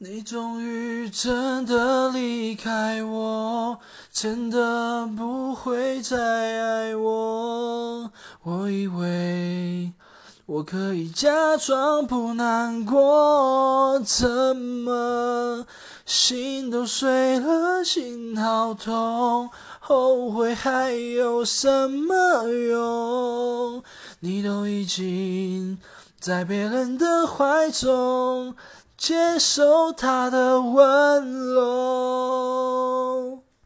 你终于真的离开我，真的不会再爱我。我以为我可以假装不难过，怎么心都碎了，心好痛，后悔还有什么用？你都已经在别人的怀中。接受他的吻。